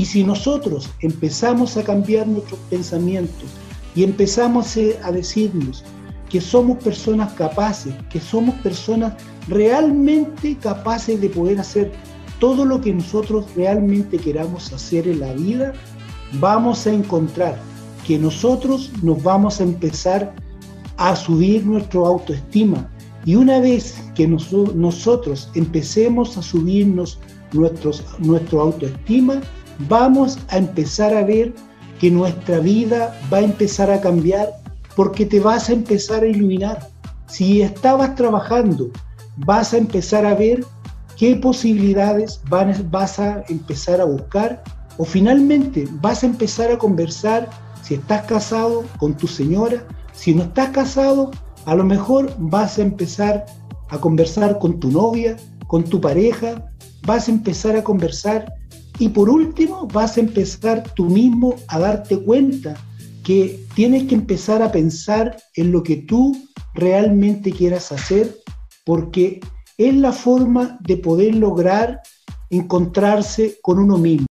Y si nosotros empezamos a cambiar nuestros pensamientos y empezamos a decirnos que somos personas capaces, que somos personas realmente capaces de poder hacer todo lo que nosotros realmente queramos hacer en la vida, vamos a encontrar que nosotros nos vamos a empezar a subir nuestra autoestima. Y una vez que nosotros empecemos a subirnos nuestros, nuestra autoestima, vamos a empezar a ver que nuestra vida va a empezar a cambiar porque te vas a empezar a iluminar. Si estabas trabajando, vas a empezar a ver qué posibilidades vas a empezar a buscar o finalmente vas a empezar a conversar si estás casado con tu señora, si no estás casado, a lo mejor vas a empezar a conversar con tu novia, con tu pareja, vas a empezar a conversar y por último vas a empezar tú mismo a darte cuenta que tienes que empezar a pensar en lo que tú realmente quieras hacer porque es la forma de poder lograr encontrarse con uno mismo.